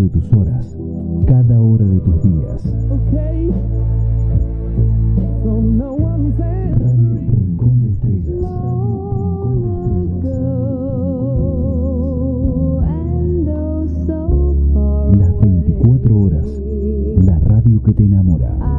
de tus horas, cada hora de tus días. Okay. So no one said Radio Rincón de Estrellas. Radio Rincón de Estrellas. and oh Las 24 horas. La radio que te enamora.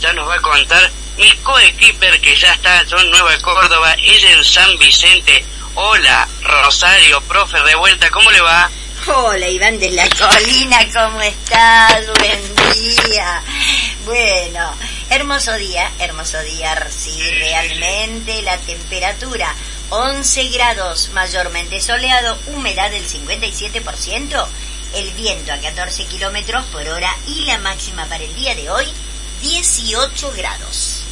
Ya nos va a contar mi coequiper que ya está yo en Nueva Córdoba, ella en San Vicente. Hola, Rosario, profe, de vuelta, ¿cómo le va? Hola Iván de la Colina, ¿cómo estás? Buen día. Bueno, hermoso día, hermoso día, sí, realmente la temperatura 11 grados, mayormente soleado, humedad del 57%, el viento a 14 kilómetros por hora y la máxima para el día de hoy 18 grados.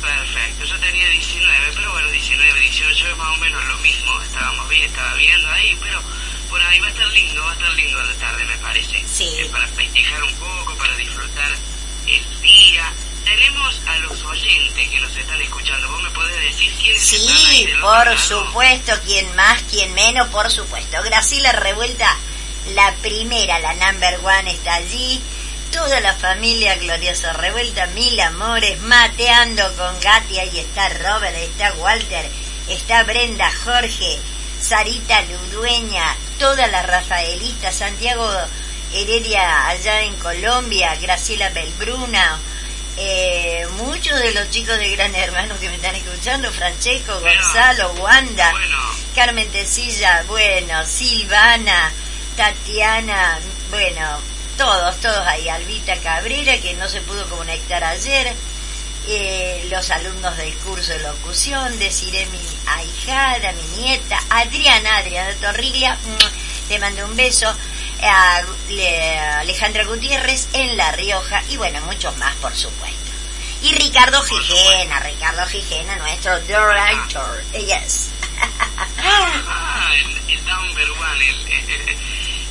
Perfecto, yo tenía 19, pero bueno, 19, 18 es más o menos lo mismo. Estábamos bien, estaba viendo ahí, pero por ahí va a estar lindo, va a estar lindo la tarde, me parece. Sí. Eh, para festejar un poco, para disfrutar el día. Tenemos a los oyentes que nos están escuchando. ¿Vos me podés decir quiénes están ahí Sí, del otro por supuesto, quien más, quien menos, por supuesto. Graciela Revuelta, la primera, la number one está allí. Toda la familia gloriosa Revuelta, mil amores, mateando con Gatti, ahí está Robert, está Walter, está Brenda, Jorge, Sarita Ludueña, toda la Rafaelita, Santiago Heredia allá en Colombia, Graciela Belbruna, eh, muchos de los chicos de Gran Hermano que me están escuchando, Francesco, Bueno, Gonzalo, Wanda, Bueno, Carmen Tecilla, bueno, Silvana, Tatiana, bueno, todos, todos ahí, Albita Cabrera, que no se pudo conectar ayer, eh, los alumnos del curso de locución, deciré mi ahijada, mi nieta, Adriana, Adriana Torriglia, mm, te mando un beso, a Le- Alejandra Gutiérrez en La Rioja, y bueno, muchos más, por supuesto. Y Ricardo Gijena, Ricardo Gijena, nuestro director, yes. ah, el, el number one, el, el- el-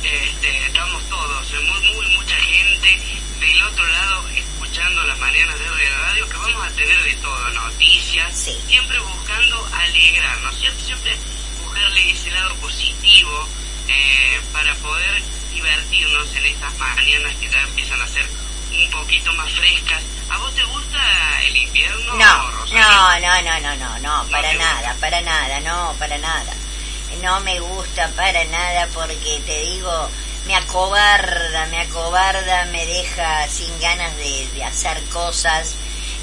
este, estamos todos, muy, muy, mucha gente del otro lado escuchando las mañanas de Radio, que vamos a tener de todo, noticias, Sí. siempre buscando alegrarnos, siempre, siempre buscarle ese lado positivo eh, para poder divertirnos en estas mañanas que ya empiezan a ser un poquito más frescas. ¿A vos te gusta el invierno? No, no, no, no, no, no, no, para nada, para nada, no, para nada. No me gusta para nada porque te digo, me acobarda, me acobarda, me deja sin ganas de, de hacer cosas.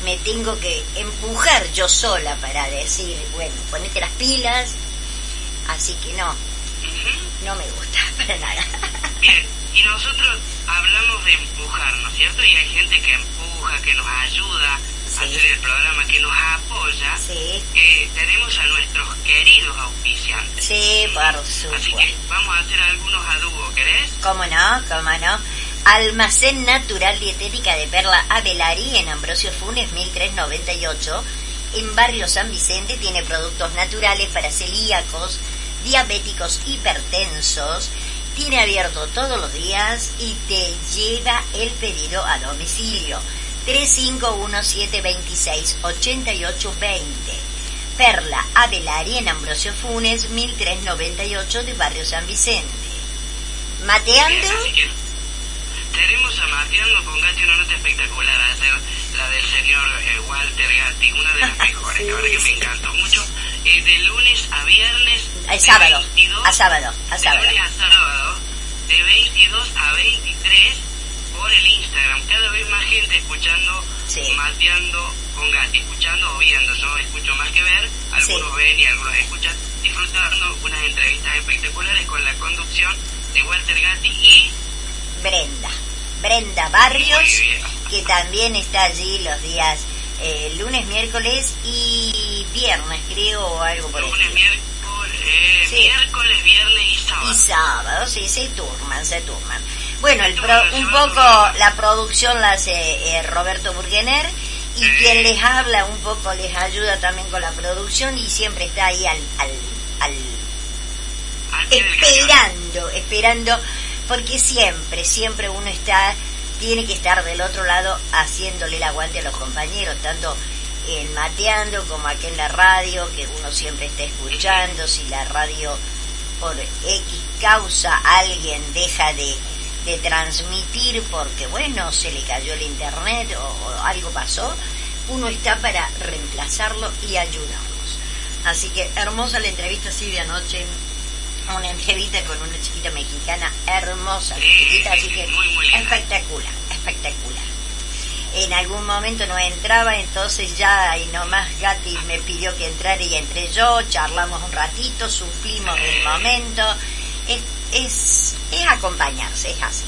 Me tengo que empujar yo sola para decir, bueno, ponete las pilas. Así que no, no me gusta para nada. Bien, y nosotros hablamos de empujar, ¿no es cierto? Y hay gente que empuja, que nos ayuda hacer el programa, que nos apoya. Sí, Eh, tenemos a nuestros queridos auspiciantes. sí, por Así supuesto. que vamos a hacer algunos a ¿querés? ¿Cómo no? ¿Cómo no? Almacén Natural Dietética de Perla Avelari en Ambrosio Funes 1398. En Barrio San Vicente tiene productos naturales para celíacos, diabéticos, hipertensos. Tiene abierto todos los días y te lleva el pedido a domicilio. 3517268820. Perla Avelari en Ambrosio Funes 1398 de Barrio San Vicente. Mateando. Que tenemos a Mateando con Gatti una nota espectacular, la del señor eh, Walter Gatti, una de las mejores, Sí, la verdad que me encantó mucho. Eh, de lunes a viernes. De sábado, 22 a sábado, a de sábado. lunes a sábado, de 22 a 23 por el Instagram. Cada vez más gente escuchando, Sí. mateando con Gatti, escuchando o viendo. Yo escucho más que ver, algunos Sí. ven y algunos escuchan, disfrutando unas entrevistas espectaculares con la conducción de Walter Gatti y Brenda. Brenda Barrios, que también está allí los días eh, lunes, miércoles y viernes, creo, o algo por lunes, miércoles, eh, Sí. miércoles, viernes y sábado. Y sábado, sí, se turman, se turman. Bueno, el pro- un poco la producción la hace eh, Roberto Burgener y quien les habla un poco les ayuda también con la producción y siempre está ahí al, al, al esperando, esperando, porque siempre, siempre uno está, tiene que estar del otro lado haciéndole el aguante a los compañeros, tanto en mateando como aquí en la radio, que uno siempre está escuchando, si la radio por X causa alguien deja de, de transmitir porque bueno, se le cayó el internet o, o algo pasó, uno está para reemplazarlo y ayudarlos. Así que hermosa la entrevista sí de anoche una entrevista con una chiquita mexicana hermosa, Sí, chiquita, sí, así sí, que espectacular, espectacular. En algún momento no entraba, entonces ya y nomás Gati me pidió que entrara y entré yo, charlamos un ratito, suplimos el momento. Es, es, es acompañarse, es así.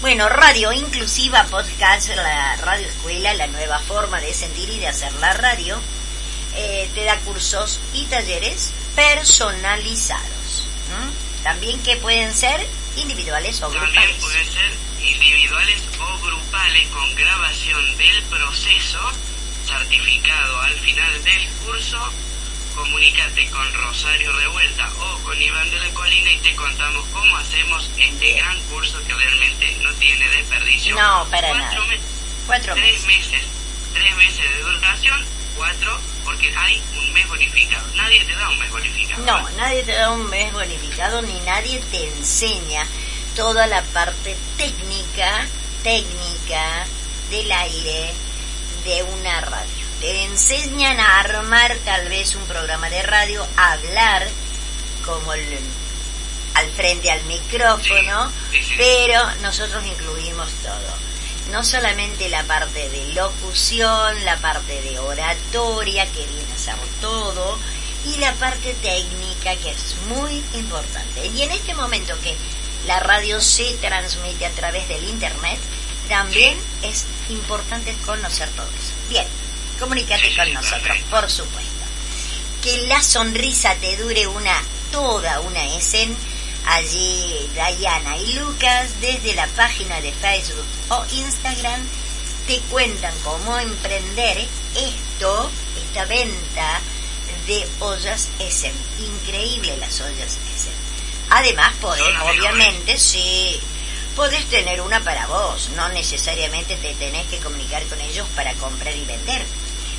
Bueno, radio inclusiva, podcast, la radio escuela, la nueva forma de sentir y de hacer la radio, eh, te da cursos y talleres personalizados. ¿m? También que pueden ser individuales o También grupales. pueden ser individuales o grupales con grabación del proceso, certificado al final del curso. Comunícate con Rosario Revuelta o con Iván de la Colina y te contamos cómo hacemos este gran curso que realmente no tiene desperdicio. No, para Cuatro nada. me- Cuatro tres meses. meses, tres meses de duración, cuatro, porque hay un mes bonificado. Nadie te da un mes bonificado. No, nadie te da un mes bonificado ni nadie te enseña toda la parte técnica, técnica del aire de una radio. Te enseñan a armar tal vez un programa de radio, a hablar como el, al frente al micrófono, pero nosotros incluimos todo. No solamente la parte de locución, la parte de oratoria, que viene a ser todo, y la parte técnica, que es muy importante. Y en este momento que la radio se transmite a través del Internet, también es importante conocer todo eso. Bien, comunícate con nosotros, por supuesto. Que la sonrisa te dure una, toda una escena. Allí Diana y Lucas desde la página de Facebook o Instagram te cuentan cómo emprender esto, esta venta de ollas Essen. Increíble las ollas Essen. Además podés, obviamente, sí, podés tener una para vos. No necesariamente te tenés que comunicar con ellos para comprar y vender,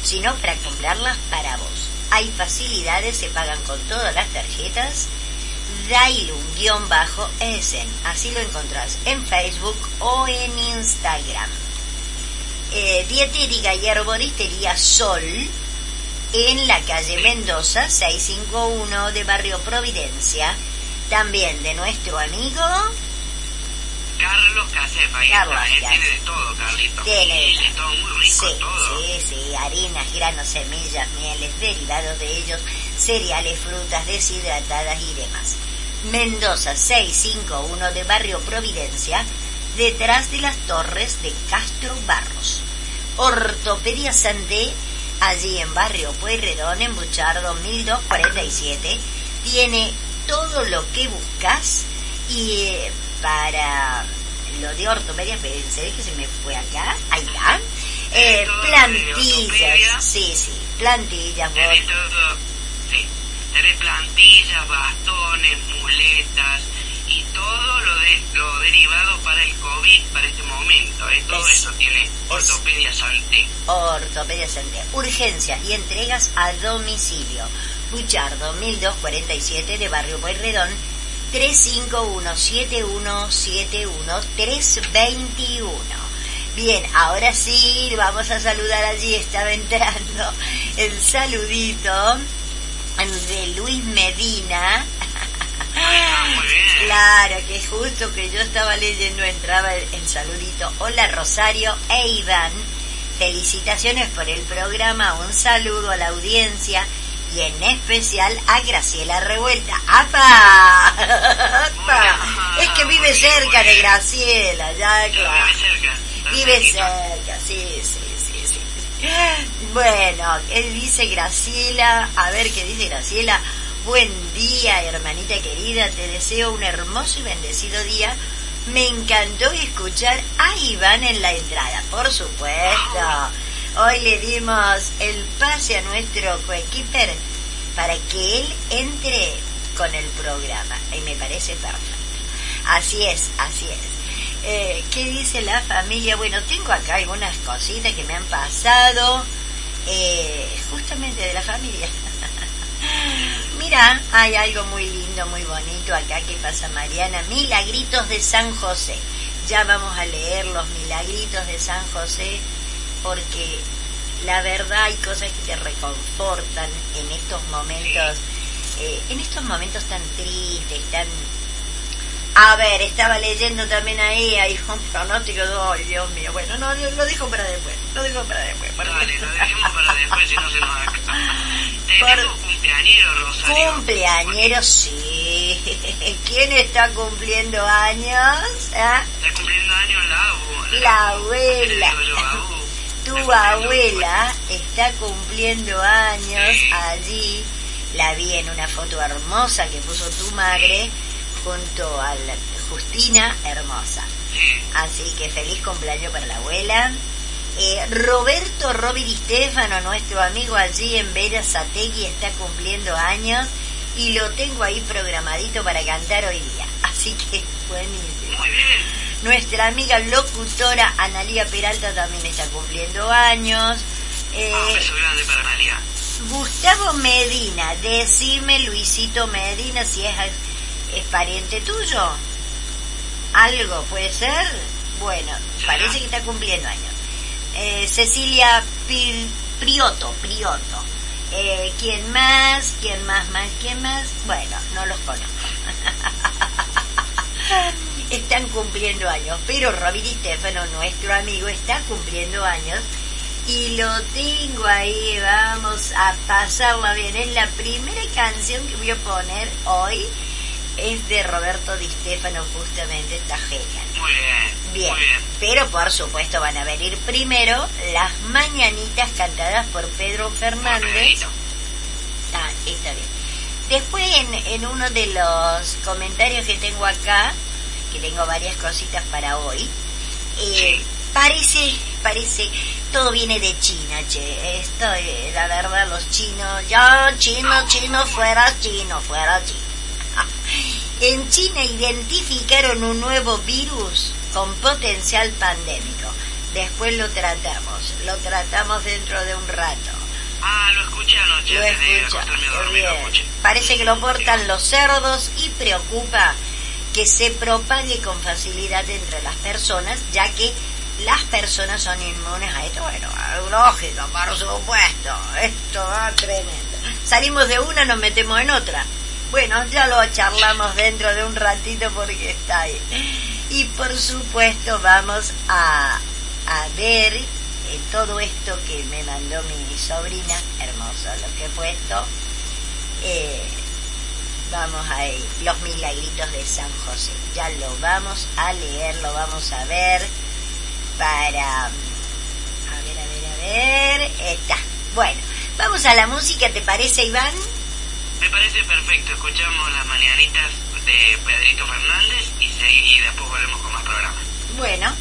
sino para comprarlas para vos. Hay facilidades, se pagan con todas las tarjetas. Dailun-Essen. Así lo encontrás en Facebook o en Instagram. Eh, dietética y herboristería Sol en la calle Mendoza 651 de Barrio Providencia. También de nuestro amigo Carlos Casefa, ahí Carlos está, él Casefa. tiene de todo, Carlito. Tiene de todo muy rico, Sí, todo. sí, sí, harinas, granos, semillas, mieles, derivados de ellos, cereales, frutas deshidratadas y demás. Mendoza 651 de Barrio Providencia, detrás de las torres de Castro Barros. Ortopedia Santé, allí en Barrio Pueyrredón, en Buchardo 1247, tiene todo lo que buscas y eh, para lo de ortopedia, pensé que se me fue acá, ahí está, eh, plantillas, sí, sí, plantillas, Tenés todo, sí, tenés plantillas, bastones, muletas y todo lo de lo derivado para el COVID para este momento. ¿eh? Todo Es- eso tiene Ortopedia Santé. Ortopedia Santé. Urgencias y entregas a domicilio. Buchardo 1247 de Barrio Pueyrredón 351-7171-321. Bien, ahora sí, vamos a saludar allí, estaba entrando el saludito de Luis Medina. Claro, que justo que yo estaba leyendo entraba el, el saludito. Hola Rosario e Iván. Felicitaciones por el programa, un saludo a la audiencia y en especial a Graciela Revuelta. ¡Apa! ¡Apa! Es que vive cerca de Graciela, ya claro. vive cerca. sí, sí, sí, sí. Bueno, él dice Graciela, a ver qué dice Graciela. Buen día, hermanita querida, te deseo un hermoso y bendecido día. Me encantó escuchar a Iván en la entrada, por supuesto. Hoy le dimos el pase a nuestro coequiper para que él entre con el programa y me parece perfecto. Así es, así es. Eh, ¿Qué dice la familia? Bueno, tengo acá algunas cositas que me han pasado eh, justamente de la familia. Mira, hay algo muy lindo, muy bonito acá que pasa Mariana. Milagritos de San José. Ya vamos a leer los milagritos de San José porque la verdad hay cosas que te reconfortan en estos momentos eh, en estos momentos tan tristes, tan... A ver, estaba leyendo también ahí, hay un pronóstico, ay Dios mío, bueno, no, lo dejo para después, lo dejo para después. para Dale, después. lo dejemos para después si no se nos acaba. Por- Tenemos cumpleañero, Rosario. Cumpleañero, sí. ¿Quién está cumpliendo años? ¿Ah? Está cumpliendo años la abu. La abuela. Tu abuela está cumpliendo años allí. La vi en una foto hermosa que puso tu madre junto a Justina, hermosa. Sí. Así que feliz cumpleaños para la abuela. Eh, Roberto Robert Di Stefano, nuestro amigo allí en Vera Sategui, está cumpliendo años y lo tengo ahí programadito para cantar hoy día. Así que buenísimo. Nuestra amiga locutora Analía Peralta también está cumpliendo años. Eh, Ah, Un beso grande para Analia. Gustavo Medina, decime Luisito Medina si es, es pariente tuyo. ¿Algo puede ser? Bueno, parece que está cumpliendo años. Eh, Cecilia Pi- Prioto, Prioto. Eh, ¿Quién más? ¿Quién más? ¿Más? ¿Quién más? Bueno, no los conozco. Están cumpliendo años, pero Robin Di Stefano, nuestro amigo, está cumpliendo años y lo tengo ahí, vamos a pasarla bien. Es la primera canción que voy a poner hoy, es de Roberto Di Stefano, justamente, está genial. Muy bien. Bien, Muy bien. pero por supuesto van a venir primero las mañanitas cantadas por Pedro Fernández. Ah, está bien. Después en, en uno de los comentarios que tengo acá, que tengo varias cositas para hoy, eh, Sí. parece, parece, todo viene de China, che. Esto, eh, la verdad, los chinos, ya, chino, chino, fuera chino, fuera chino. En China identificaron un nuevo virus con potencial pandémico. Después lo tratamos, lo tratamos dentro de un rato. Ah, lo escuché anoche. Lo escuché. Parece que lo portan los cerdos y preocupa que se propague con facilidad entre las personas, ya que las personas son inmunes a esto. Bueno, lógico, por supuesto. Esto va tremendo. Salimos de una, nos metemos en otra. Bueno, ya lo charlamos dentro de un ratito porque está ahí. Y por supuesto vamos a, a ver eh, todo esto que me mandó mi sobrina, hermoso lo que he puesto. Eh, vamos a ir, los milagritos de San José. Ya lo vamos a leer, lo vamos a ver para... A ver, a ver, a ver. Está. Bueno, vamos a la música, ¿te parece, Iván? Me parece perfecto. Escuchamos las mañanitas de Pedrito Fernández y, segui- y después volvemos con más programas. Bueno.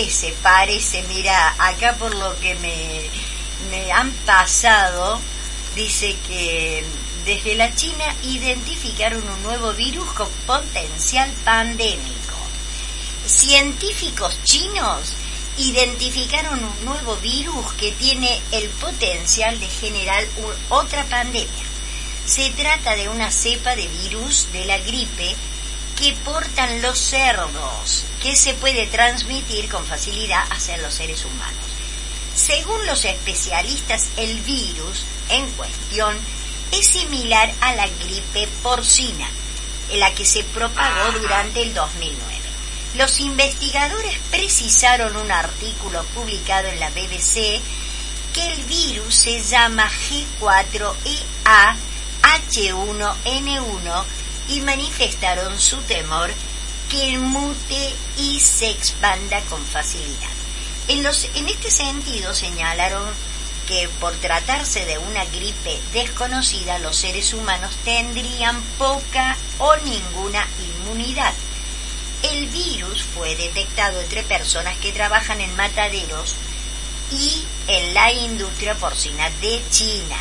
Parece, parece, mira, acá por lo que me, me han pasado, dice que desde la China identificaron un nuevo virus con potencial pandémico. Científicos chinos identificaron un nuevo virus que tiene el potencial de generar otra pandemia. Se trata de una cepa de virus de la gripe que portan los cerdos, que se puede transmitir con facilidad hacia los seres humanos. Según los especialistas, el virus en cuestión es similar a la gripe porcina, en la que se propagó durante el 2009. Los investigadores precisaron un artículo publicado en la BBC que el virus se llama G4EA-H1N1 y manifestaron su temor que mute y se expanda con facilidad. En, los, en este sentido señalaron que por tratarse de una gripe desconocida los seres humanos tendrían poca o ninguna inmunidad. El virus fue detectado entre personas que trabajan en mataderos y en la industria porcina de China.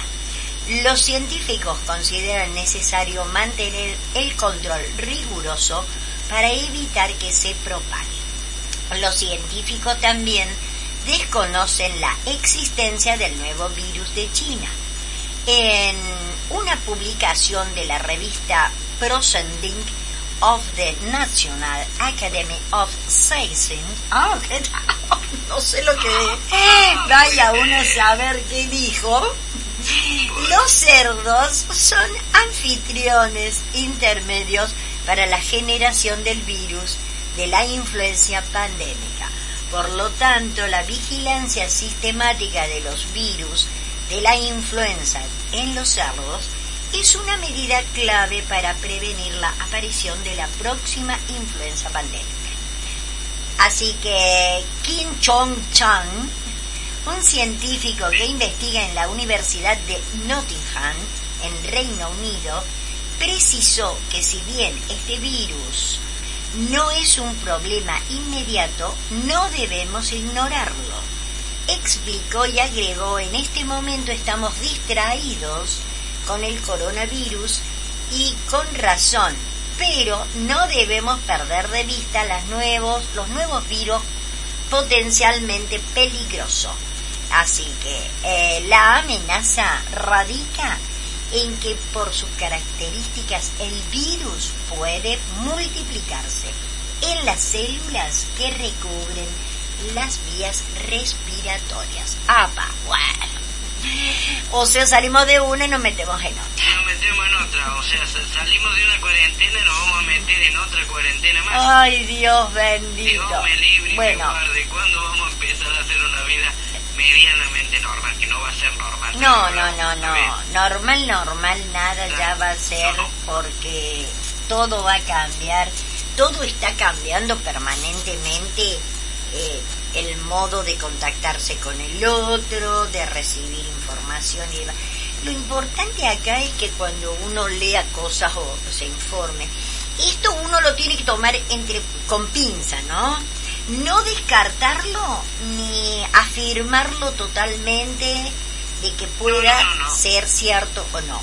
Los científicos consideran necesario mantener el control riguroso para evitar que se propague. Los científicos también desconocen la existencia del nuevo virus de China. En una publicación de la revista Proceeding of the National Academy of Sciences, ah, ¿qué tal? no sé lo que vaya uno a saber qué dijo. Los cerdos son anfitriones intermedios para la generación del virus de la influencia pandémica. Por lo tanto, la vigilancia sistemática de los virus de la influenza en los cerdos es una medida clave para prevenir la aparición de la próxima influenza pandémica. Así que Kim Chong-chang, un científico que investiga en la Universidad de Nottingham, en Reino Unido, precisó que si bien este virus no es un problema inmediato, no debemos ignorarlo. Explicó y agregó, en este momento estamos distraídos con el coronavirus y con razón, pero no debemos perder de vista los nuevos virus potencialmente peligrosos. Así que eh, la amenaza radica en que por sus características el virus puede multiplicarse en las células que recubren las vías respiratorias. ¡Apa! Bueno. O sea, salimos de una y nos metemos en otra. Nos metemos en otra, o sea, sa- salimos de una cuarentena y nos vamos a meter en otra cuarentena más. Ay, Dios bendito. Dios me libre y Bueno, me guarde. ¿Cuándo vamos a empezar a hacer una vida medianamente normal? Que no va a ser normal. no, no, no, no. Normal, normal, nada ya va a ser No. porque todo va a cambiar. Todo está cambiando permanentemente. Eh, el modo de contactarse con el otro, de recibir información y demás. Lo importante acá es que cuando uno lea cosas o se informe, esto uno lo tiene que tomar entre con pinza, ¿no? No descartarlo ni afirmarlo totalmente de que pueda No, no, no. ser cierto o no.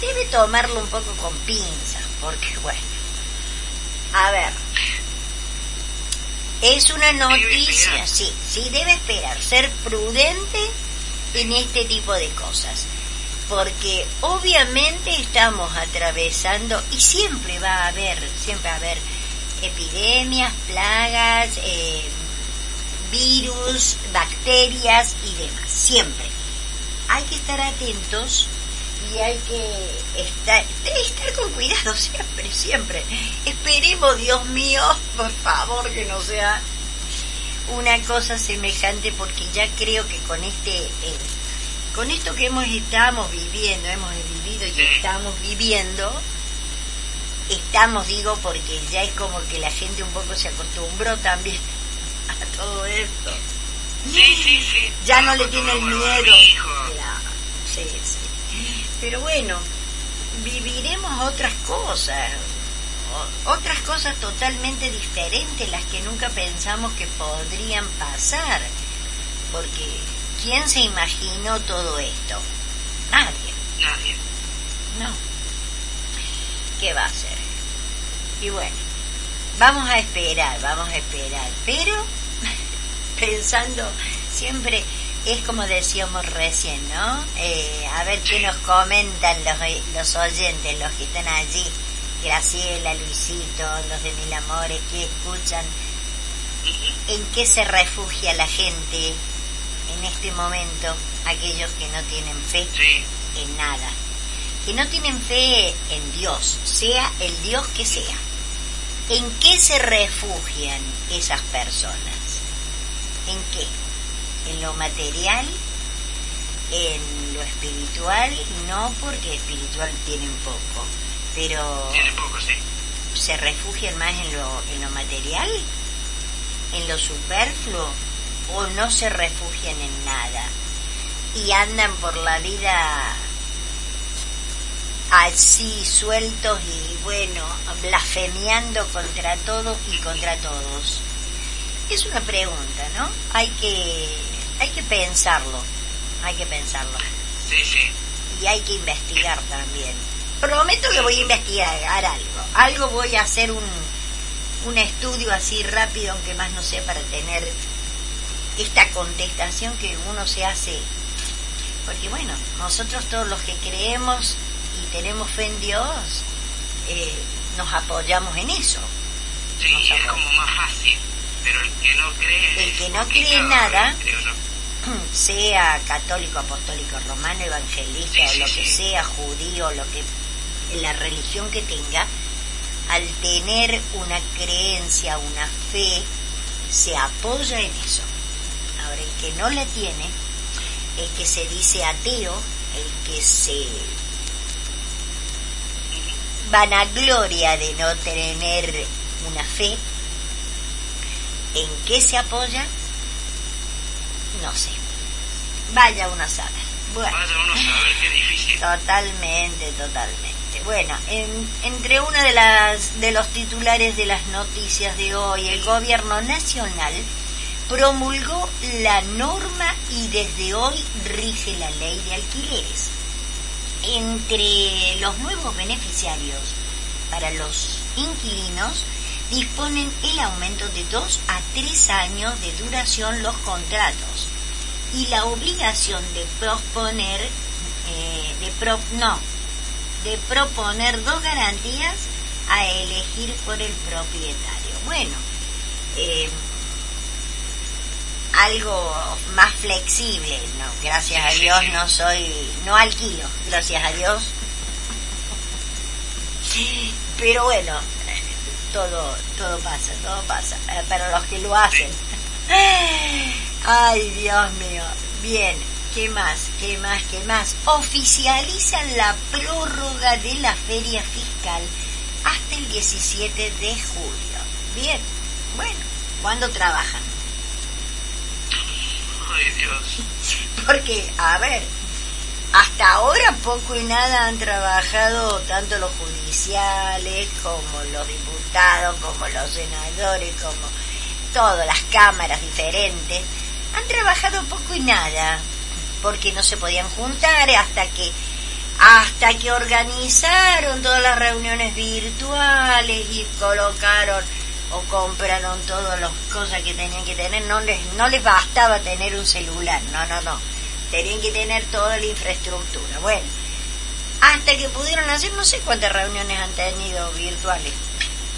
Debe tomarlo un poco con pinza, porque bueno. A ver. Es una noticia, sí, sí, debe esperar, ser prudente en este tipo de cosas. Porque obviamente estamos atravesando, y siempre va a haber, siempre va a haber epidemias, plagas, eh, virus, bacterias y demás, siempre. Hay que estar atentos y hay que estar, estar con cuidado siempre, siempre. Esperemos, Dios mío, por favor, que no sea una cosa semejante porque ya creo que con este eh, con esto que hemos estamos viviendo hemos vivido y estamos viviendo estamos digo porque ya es como que la gente un poco se acostumbró también a todo esto Sí, sí, sí. ya no le tiene el Como miedo. Claro. Sí, sí. Pero bueno, viviremos otras cosas, otras cosas totalmente diferentes, las que nunca pensamos que podrían pasar. Porque, ¿quién se imaginó todo esto? Nadie, Nadie. no. ¿Qué va a hacer? Y bueno, vamos a esperar, vamos a esperar, pero pensando siempre es como decíamos recién, ¿no? Eh, a ver qué nos comentan los, los oyentes, los que están allí, Graciela, Luisito, los de Mil Amores, que escuchan, Ujú. en qué se refugia la gente en este momento, aquellos que no tienen fe Sí. en nada, que no tienen fe en Dios, sea el Dios que sea. ¿En qué se refugian esas personas? ¿En qué? ¿En lo material? ¿En lo espiritual? No porque espiritual tienen poco, pero Tiene poco, sí. se refugian más en lo, en lo material, en lo superfluo, o no se refugian en nada y andan por la vida así sueltos y bueno, blasfemiando contra todo y contra todos. Es una pregunta, ¿no? Hay que, hay que pensarlo, hay que pensarlo Sí, sí. y hay que investigar también. Prometo que voy a investigar algo. Algo voy a hacer un, un estudio así rápido, aunque más no sé, para tener esta contestación que uno se hace. Porque bueno, nosotros todos los que creemos y tenemos fe en Dios, eh, nos apoyamos en eso. Sí, es como más fácil. Pero el que no cree. El es que no complicado, cree en nada, sea católico, apostólico, romano, evangelista o lo que sea, judío, lo que la religión que tenga, al tener una creencia, una fe, se apoya en eso. Ahora, el que no la tiene, el que se dice ateo, el que se vanagloria de no tener una fe, ¿en qué se apoya? No sé. Vaya uno a saber. Bueno. Vaya uno a saber qué difícil. Totalmente, totalmente. Bueno, en- entre una de las de los titulares de las noticias de hoy, el gobierno nacional promulgó la norma y desde hoy rige la ley de alquileres. Entre los nuevos beneficiarios para los inquilinos disponen el aumento de dos a tres años de duración los contratos y la obligación de proponer eh, de pro- no de proponer dos garantías a elegir por el propietario. Bueno eh, algo más flexible no gracias a Dios no soy no alquilo gracias a Dios. Pero bueno todo todo pasa todo pasa. Eh, para los que lo hacen. Ay Dios mío. Bien qué más qué más qué más oficializan la prórroga de la feria fiscal hasta el 17 de julio. Bien bueno ¿cuándo trabajan? Ay, Dios. Porque, a ver, hasta ahora poco y nada han trabajado tanto los judiciales como los diputados, como los senadores, como todas las cámaras diferentes. Han trabajado poco y nada, porque no se podían juntar hasta que hasta que organizaron todas las reuniones virtuales y colocaron o compraron todas las cosas que tenían que tener, no les, no les bastaba tener un celular, no, no, no, tenían que tener toda la infraestructura. Bueno, hasta que pudieron hacer, no sé cuántas reuniones han tenido virtuales.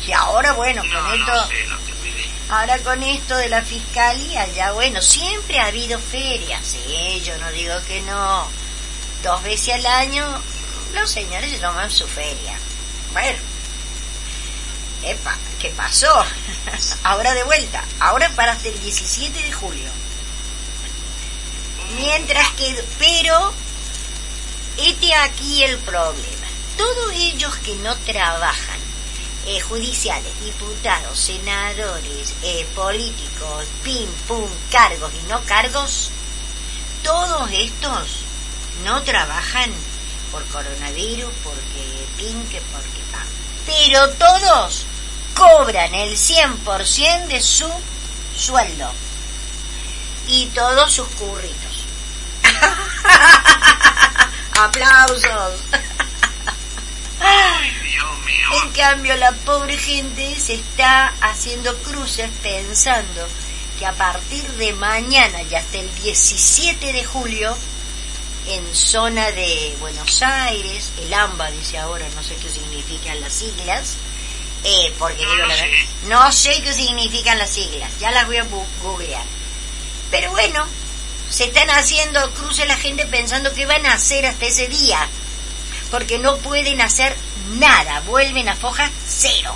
Y ahora, bueno, con esto, no sé, no tengo idea. ahora con esto de la fiscalía, ya bueno, siempre ha habido ferias, sí, yo no digo que no. Dos veces al año los señores se toman su feria. Bueno, epa, ¿qué pasó? ahora de vuelta, ahora para hasta el 17 de julio. Mientras que, pero, este aquí el problema. Todos ellos que no trabajan, eh, judiciales, diputados, senadores, eh, políticos, pim, pum, cargos y no cargos, todos estos no trabajan por coronavirus, porque pinque, porque pan. Pero todos cobran el 100% de su sueldo y todos sus curritos. Aplausos. Ay, Dios mío. En cambio, la pobre gente se está haciendo cruces pensando que a partir de mañana y hasta el 17 de julio, en zona de Buenos Aires, el AMBA dice ahora, no sé qué significan las siglas, eh, porque No digo la verdad, no sé qué significan las siglas, ya las voy a googlear. Pero bueno, se están haciendo cruces la gente pensando que van a hacer hasta ese día porque no pueden hacer nada, vuelven a foja cero.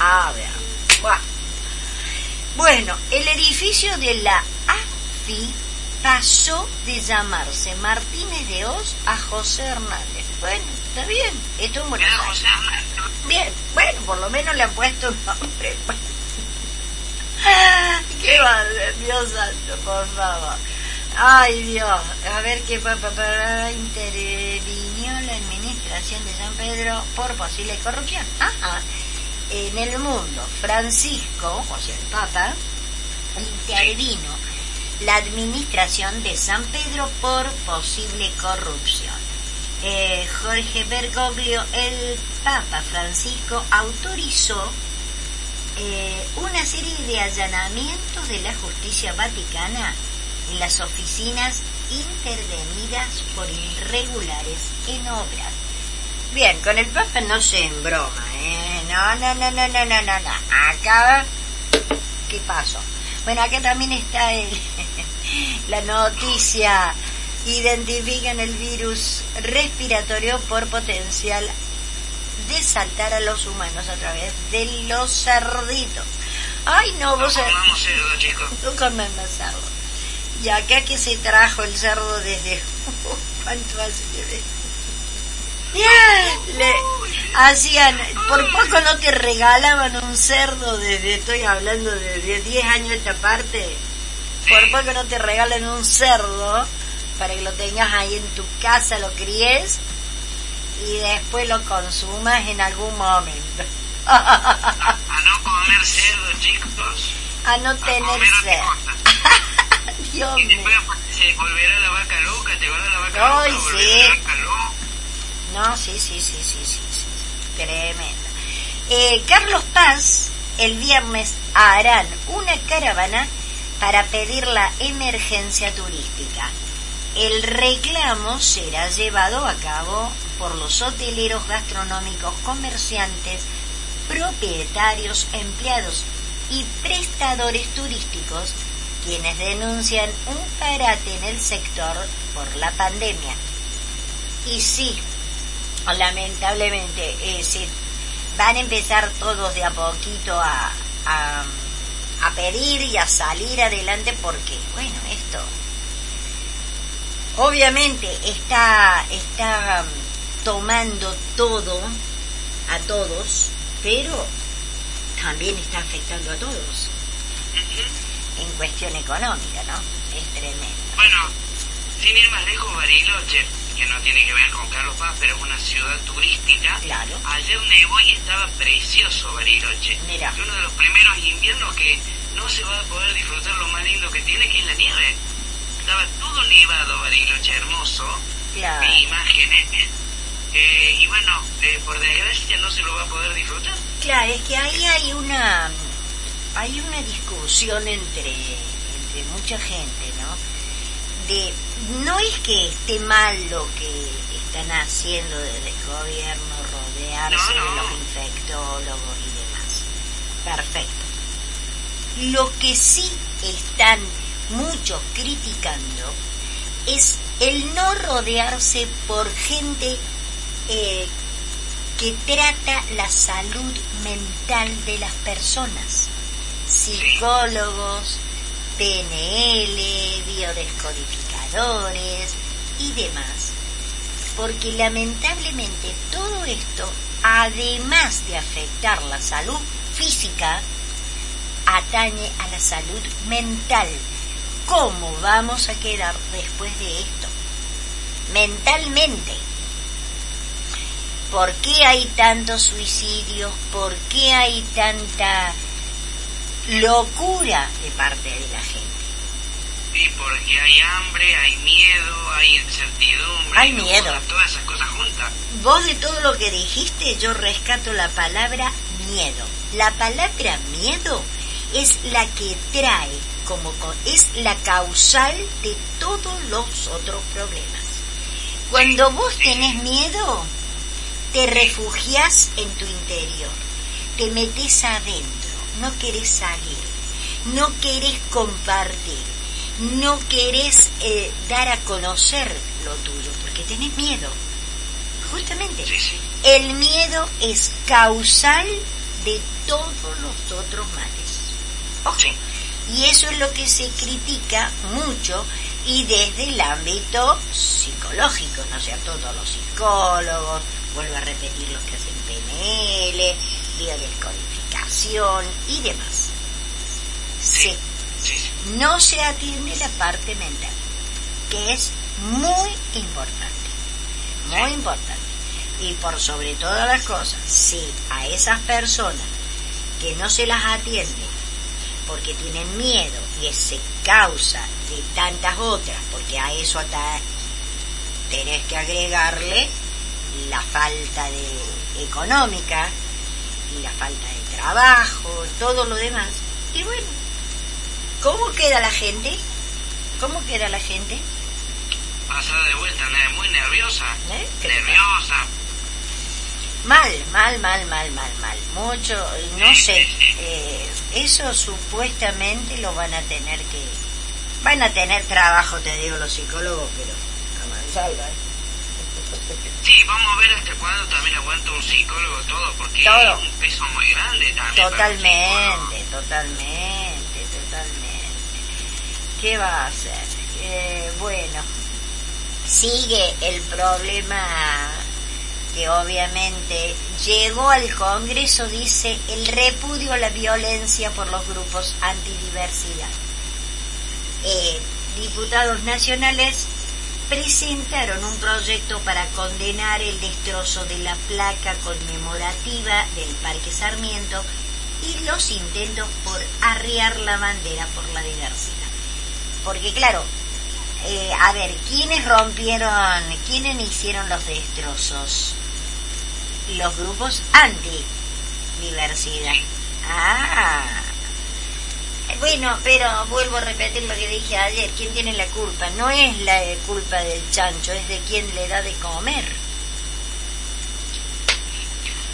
A ver, buah. Bueno, el edificio de la AFI pasó de llamarse Martínez de Oz a José Hernández. Bueno, está bien, esto en Buenos Mira, Aires. José Hernández. Bien, bueno, por lo menos le han puesto un nombre. ¿Qué va Dios santo, por favor? Ay, Dios. A ver qué papá para intervinió la administración de San Pedro por posible corrupción. Ajá. En el mundo, Francisco, o sea, el Papa, intervino la administración de San Pedro por posible corrupción. Eh, Jorge Bergoglio, el Papa Francisco, autorizó eh, una serie de allanamientos de la justicia vaticana en las oficinas intervenidas por irregulares en obras. Bien, con el Papa no se en broma, ¿eh? No, no, no, no, no, no, no, no. Acá, ¿qué pasó? Bueno, acá también está el, la noticia. Identifican el virus respiratorio por potencial de saltar a los humanos a través de los cerditos. Ay, no, No vos sabés- comamos cerdo, chicos. no comemos cerdo. Y acá que se trajo el cerdo desde... ¿Cuánto hace que ve? Le hacían... Por poco no te regalaban un cerdo desde... Estoy hablando de 10 años esta parte. Por poco no te regalan un cerdo para que lo tengas ahí en tu casa, lo críes y después lo consumas en algún momento. A no comer cerdo, chicos. A no A tener cosa. Dios mío. se volverá la vaca loca, te va a dar la vaca Ay, loca, sí. la vaca loca. No, sí, sí, sí, sí, sí, sí. Tremendo. Eh, Carlos Paz, el viernes harán una caravana para pedir la emergencia turística. El reclamo será llevado a cabo por los hoteleros gastronómicos, comerciantes, propietarios, empleados y prestadores turísticos, quienes denuncian un parate en el sector por la pandemia. Y sí, lamentablemente, eh, se van a empezar todos de a poquito a, a, a pedir y a salir adelante porque, bueno, esto obviamente está, está tomando todo a todos, pero también está afectando a todos en cuestión económica, ¿no? Es tremendo. Bueno, sin ir más lejos, Bariloche, que no tiene que ver con Carlos Paz, pero es una ciudad turística. Claro. Ayer nevó y estaba precioso Bariloche. Mira. Es uno de los primeros inviernos que no se va a poder disfrutar lo más lindo que tiene, que es la nieve. Estaba todo nevado Bariloche, hermoso. Claro. Vi imágenes. Eh, y bueno, eh, por desgracia no se lo va a poder disfrutar. Claro, es que ahí hay una hay una discusión entre entre mucha gente, ¿no? De no es que esté mal lo que están haciendo desde el gobierno, rodearse No, de los infectólogos y demás. Perfecto. Lo que sí están muchos criticando es el no rodearse por gente eh, que trata la salud mental de las personas. Psicólogos, PNL, biodescodificadores y demás. Porque lamentablemente todo esto, además de afectar la salud física, atañe a la salud mental. ¿Cómo vamos a quedar después de esto? mentalmente. ¿Por qué hay tantos suicidios? ¿Por qué hay tanta locura de parte de la gente? Sí, porque hay hambre, hay miedo, hay incertidumbre. Hay miedo. todas- esas cosas juntas. Vos de todo lo que dijiste, yo rescato la palabra miedo. La palabra miedo es la que trae como co- es la causal de todos los otros problemas. Cuando vos tenés miedo, te refugias en tu interior, te metes adentro, no querés salir, no querés compartir, no querés eh, dar a conocer lo tuyo, porque tenés miedo. Justamente, Sí, sí. el miedo es causal de todos los otros males. Ojo. Sí. Y eso es lo que se critica mucho y desde el ámbito psicológico, ¿no? O sea, todos los psicólogos, vuelvo a repetir los que hacen PNL, biodescodificación y demás. Sí. Se- no se atiende la parte mental, que es muy importante, muy importante. Y por sobre todas las cosas, si a esas personas que no se las atiende porque tienen miedo y es causa de tantas otras, porque a eso tenés que agregarle la falta de económica y la falta de trabajo, todo lo demás. Y bueno, ¿cómo queda la gente? ¿Cómo queda la gente? Pasada de vuelta, muy nerviosa. ¿Eh? ¿Qué te Nerviosa. Mal, mal, mal, mal, mal, mal. Mucho, no sé. eh, eso supuestamente lo van a tener que... Van a tener trabajo, te digo, los psicólogos, pero a mansalva, ¿eh? Sí, vamos a ver hasta cuándo también aguanta un psicólogo todo, porque Todo. es un peso muy grande también. Totalmente, totalmente, totalmente. ¿Qué va a hacer? Eh, bueno, sigue el problema que obviamente llegó al Congreso, dice, el repudio a la violencia por los grupos antidiversidad. Eh, diputados nacionales presentaron un proyecto para condenar el destrozo de la placa conmemorativa del Parque Sarmiento y los intentos por arriar la bandera por la diversidad. Porque claro, eh, a ver, ¿quiénes rompieron, quiénes hicieron los destrozos? Los grupos anti-diversidad. Ah, bueno, pero vuelvo a repetir lo que dije ayer, ¿quién tiene la culpa? No es la culpa del chancho, es de quien le da de comer.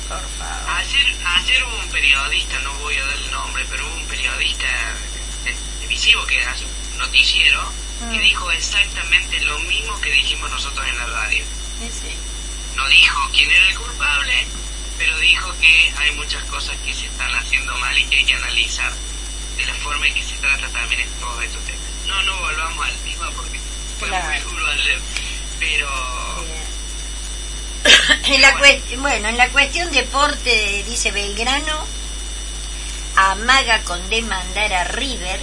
Por favor. Ayer, ayer hubo un periodista, no voy a dar el nombre, pero hubo un periodista eh, televisivo que hace un noticiero que Mm. dijo exactamente lo mismo que dijimos nosotros en la radio. No dijo quién era el culpable, pero dijo que hay muchas cosas que se están haciendo mal y que hay que analizar de la forma en que se trata también en todos estos temas. No, no volvamos al tema porque fue Claro. muy duro ayer, pero En la cuest- bueno, en la cuestión deporte, dice Belgrano, amaga con demandar a River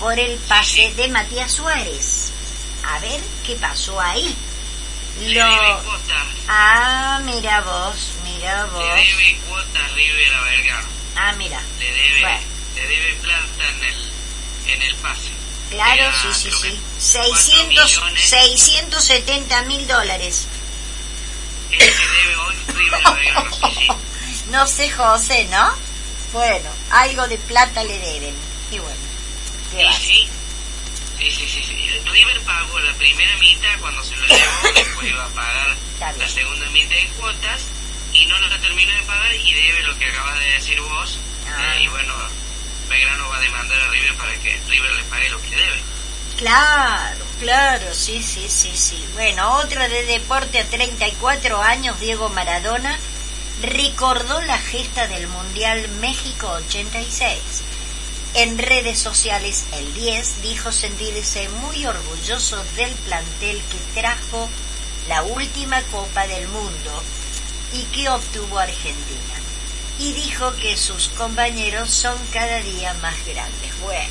por el pase de Matías Suárez. A ver qué pasó ahí. le Lo... Ah, mira vos, mira le vos. debe cuotas River a Belgrano, Ah, mira. le debe, Bueno. Le debe plata en el, en el pase. Claro, Era, sí, sí, sí. que 600, cuatro millones. 670 mil dólares. Es que debe hoy sí, sí. No sé, José, ¿no? Bueno, algo de plata le deben. Y bueno, ¿qué va? Sí, sí, sí, sí, sí. River pagó la primera mitad cuando se lo llevó, después iba a pagar la segunda mitad en cuotas y no la terminó de pagar y debe lo que acabas de decir vos. Ah. Eh, y bueno, Belgrano va a demandar a River para que River le pague lo que debe. Claro, claro, sí, sí, sí, sí. Bueno, otro de deporte a 34 años, Diego Maradona, recordó la gesta del Mundial México 86. En redes sociales, el 10 dijo sentirse muy orgulloso del plantel que trajo la última Copa del Mundo y que obtuvo Argentina. Y dijo que sus compañeros son cada día más grandes. Bueno,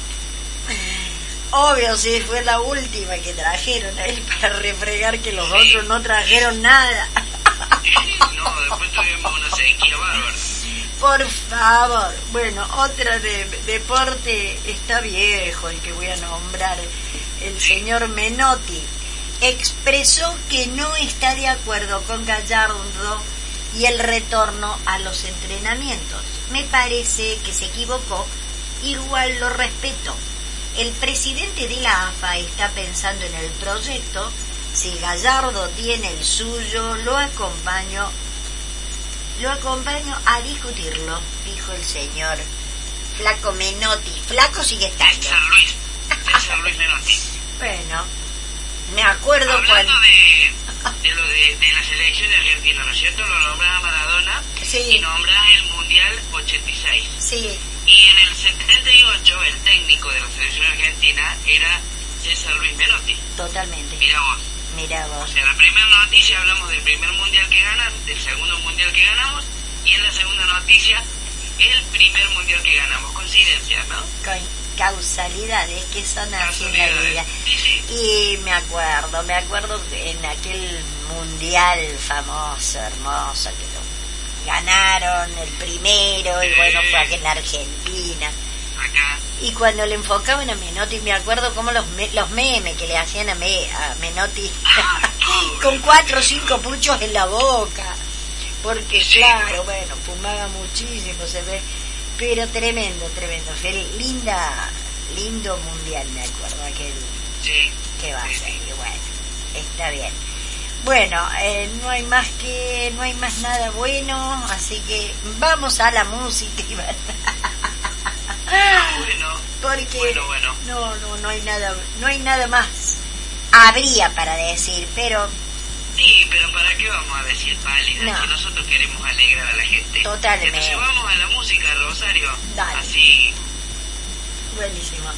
Obvio, sí, fue la última que trajeron ahí para refregar que los otros no trajeron nada. no, después tuvimos una sequía bárbara. Por favor. Bueno, otra de deporte está viejo el que voy a nombrar. El señor Menotti expresó que no está de acuerdo con Gallardo y el retorno a los entrenamientos. Me parece que se equivocó, igual lo respeto. El presidente de la AFA está pensando en el proyecto. Si Gallardo tiene el suyo, lo acompaño lo acompaño a discutirlo, dijo el señor Flaco Menotti. Flaco sigue estando. César Luis. Luis Menotti. Bueno, me acuerdo Hablando cuando... de, de lo de, de la selección de Argentina, ¿no es cierto? Lo nombras a Maradona Sí. y nombras el Mundial 86. Sí, Y en el 78 el técnico de la selección argentina era César Luis Menotti. totalmente. Mira vos. Mira O vos. sea, la primera noticia hablamos del primer mundial que ganan, del segundo mundial que ganamos, y en la segunda noticia, el primer mundial que ganamos. Coincidencia, ¿no? Con causalidades que son así en la vida. Y me acuerdo, me acuerdo en aquel mundial famoso, hermoso, que lo ganaron el primero, y bueno, fue aquí en la Argentina. Y cuando le enfocaban a Menotti, me acuerdo como los, me- los memes que le hacían a, me- a Menotti, con cuatro o cinco puchos en la boca. Porque claro, bueno, fumaba muchísimo, se ve. Pero tremendo, tremendo. Linda, lindo mundial, me acuerdo, aquel Sí. que va a ser. Y bueno, está bien. Bueno, eh, no hay más que, no hay más nada bueno, así que vamos a la música. va- Bueno, porque Bueno, bueno. no no no hay nada no hay nada más habría para decir pero sí, pero ¿para qué vamos a decir pálida No. si nosotros queremos alegrar a la gente? Totalmente. Entonces vamos a la música, Rosario. Dale. Así, buenísimo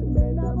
volverme a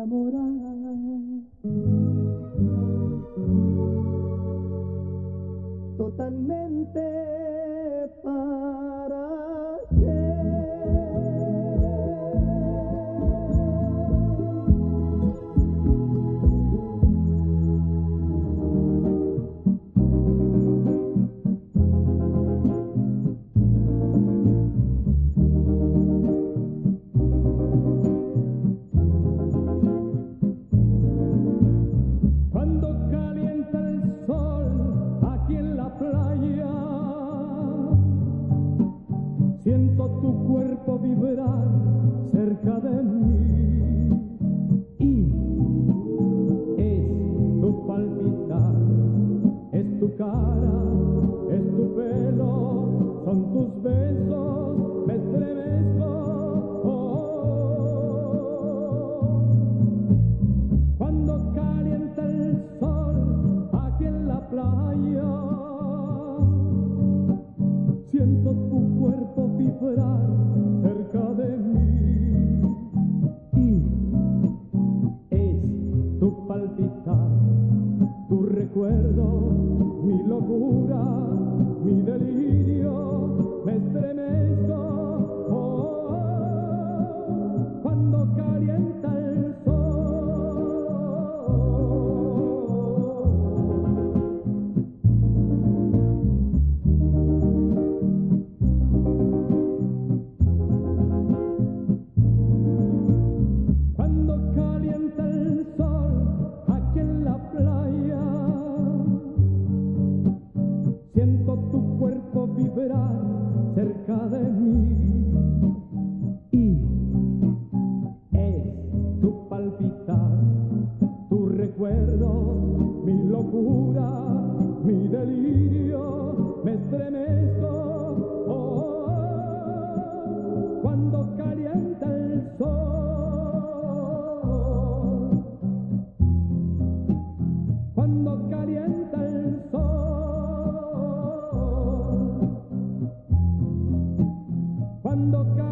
enamorar. Totalmente cuando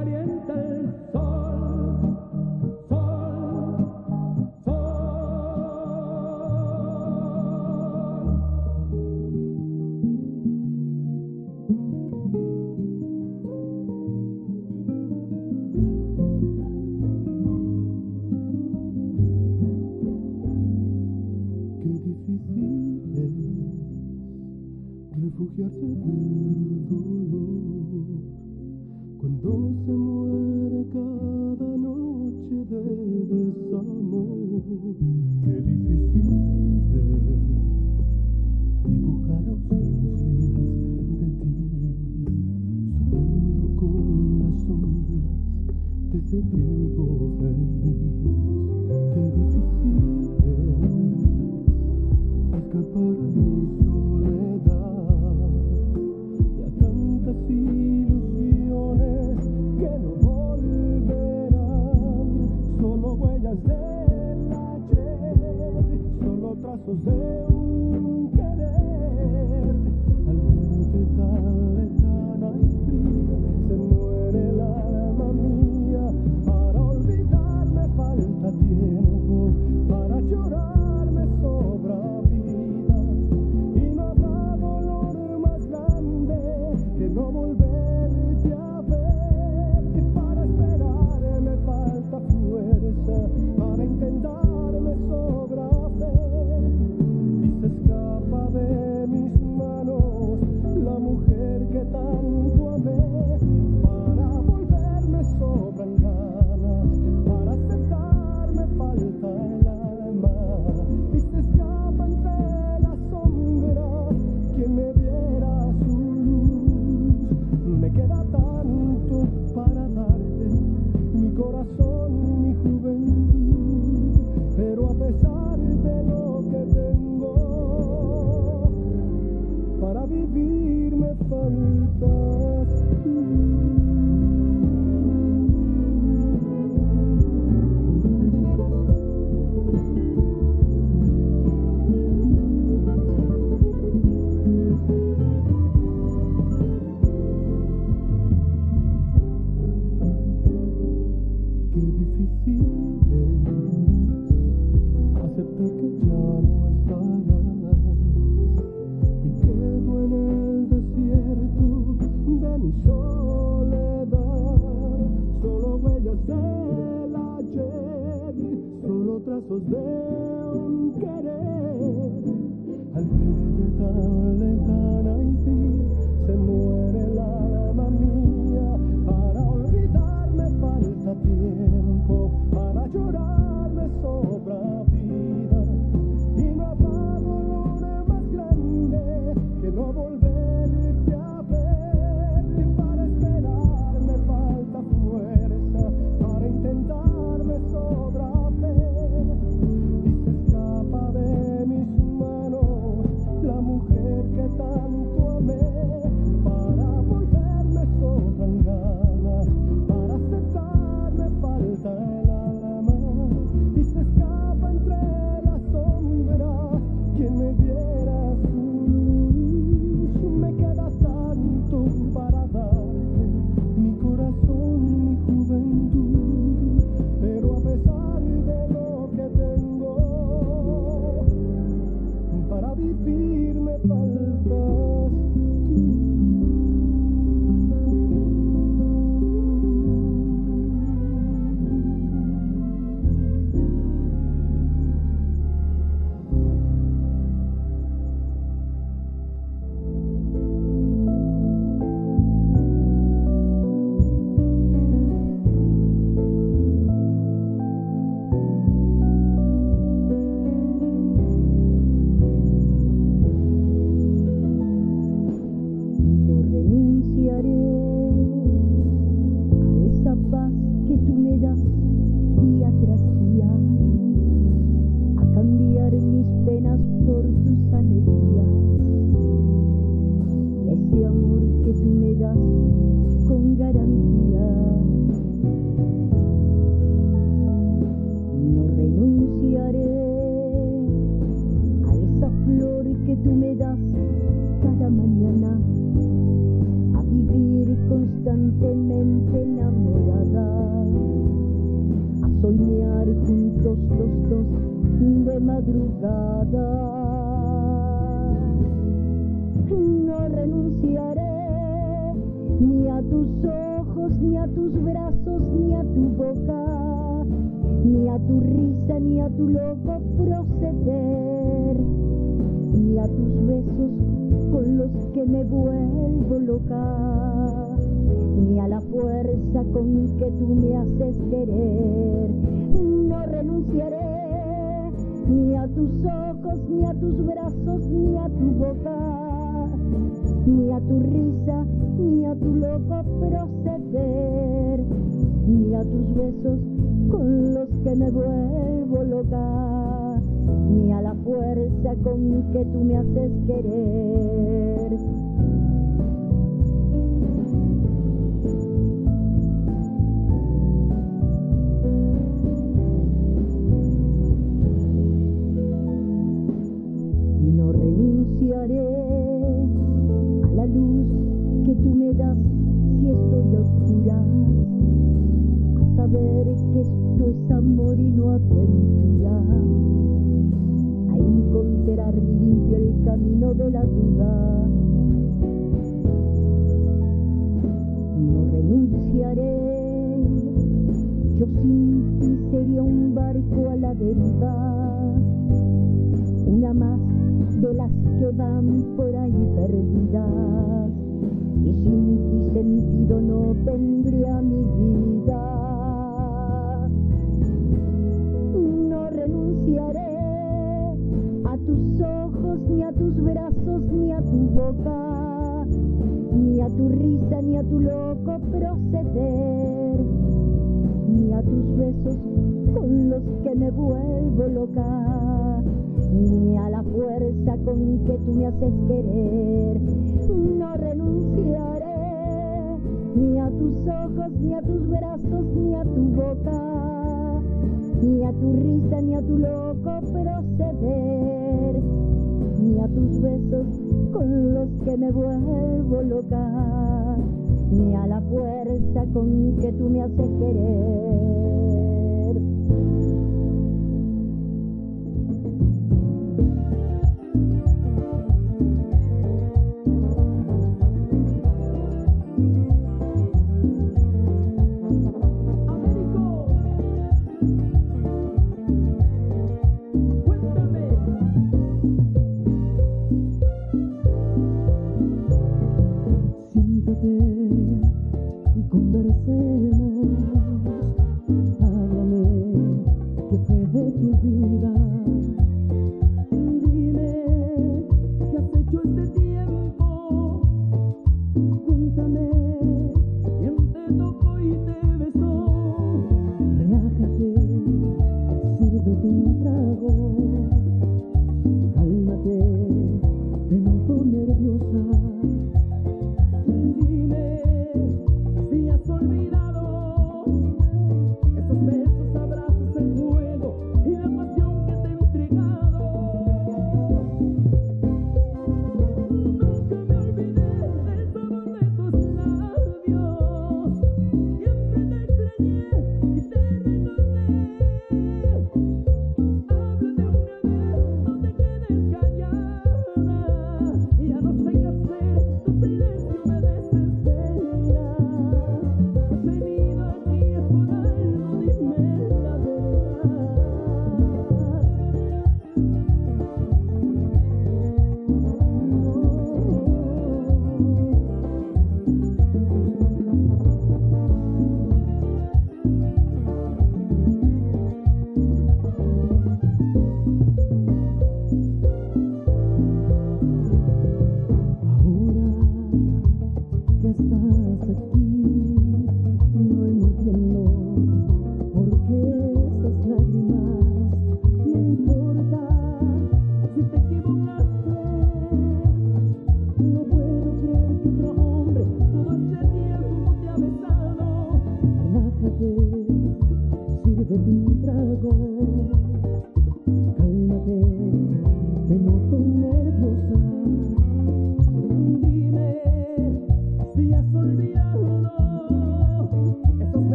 ni a la fuerza con que tú me haces querer.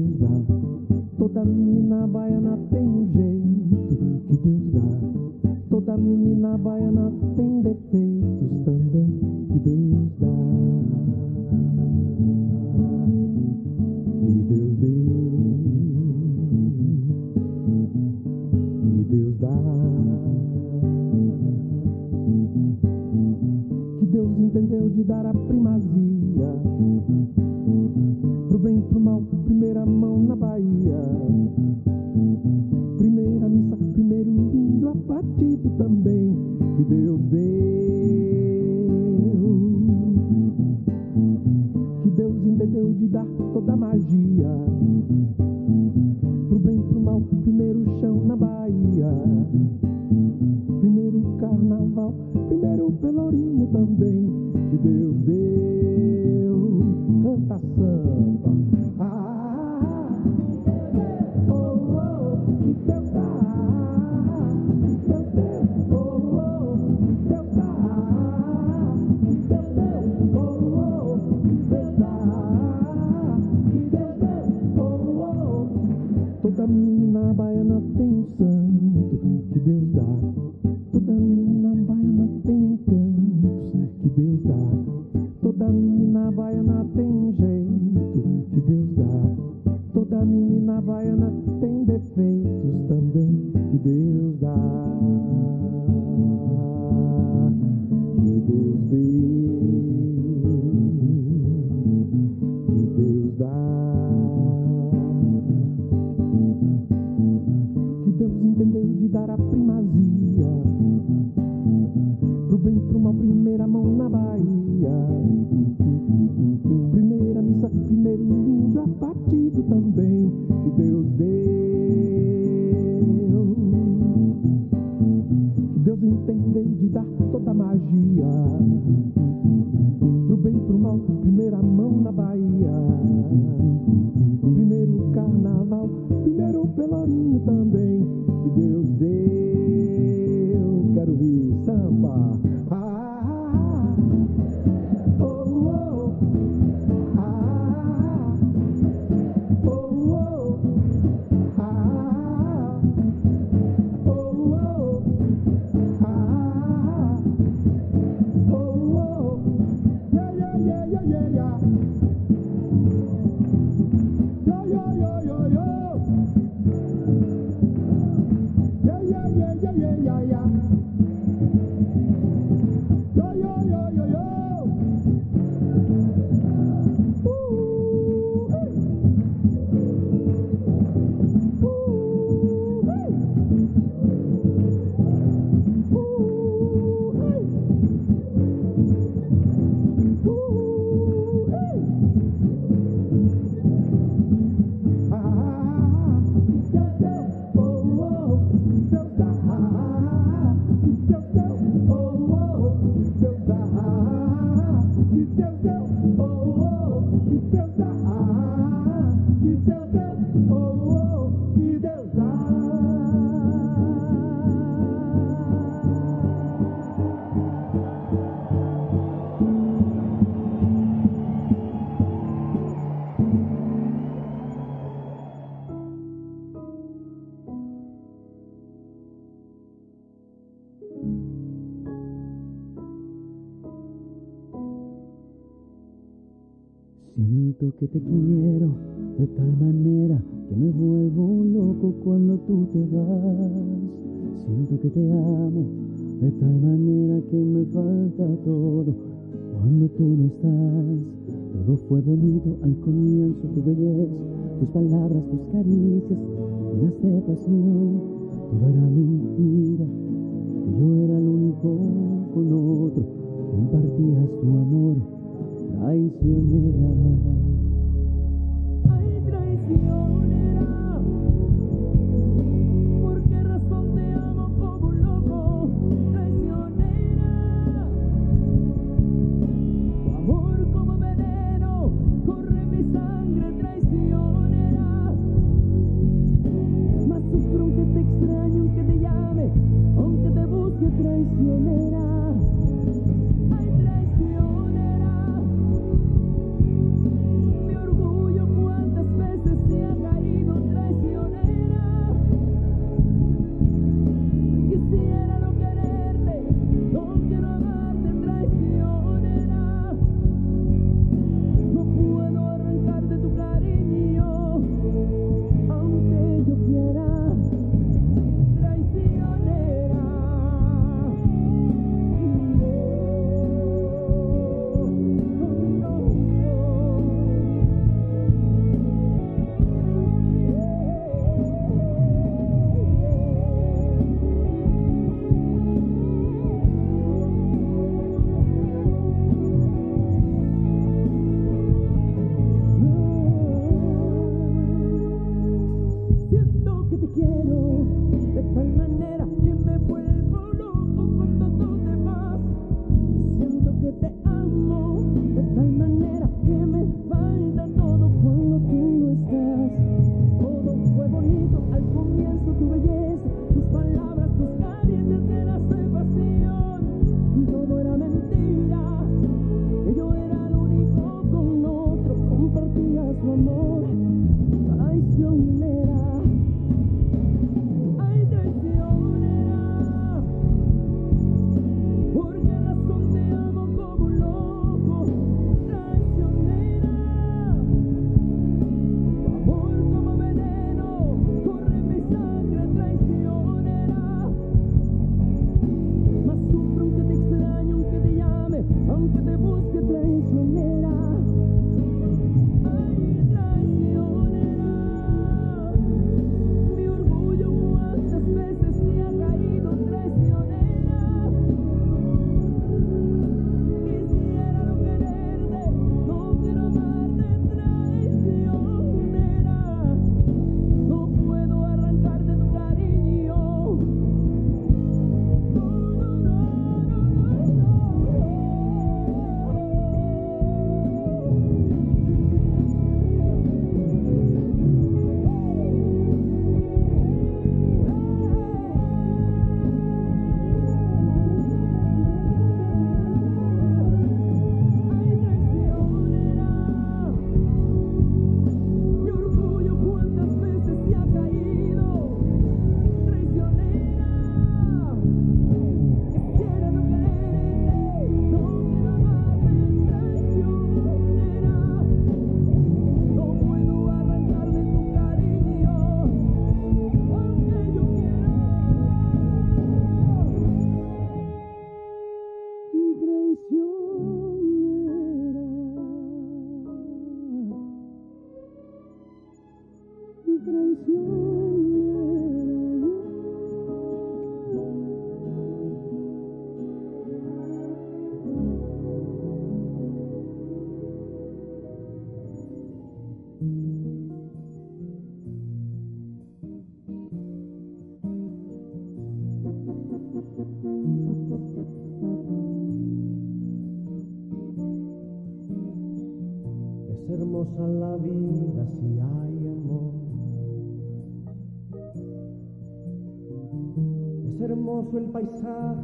Deus dá. Toda menina baiana tem um jeito que Deus dá. Toda menina baiana tem defeitos também que Deus dá. que te quiero de tal manera que me vuelvo loco cuando tú te vas. Siento que te amo de tal manera que me falta todo cuando tú no estás. Todo fue bonito al comienzo, tu belleza, tus palabras, tus caricias, llenas de pasión. Todo era mentira, que yo era el único con otro. Compartías tu amor, traicionera. you.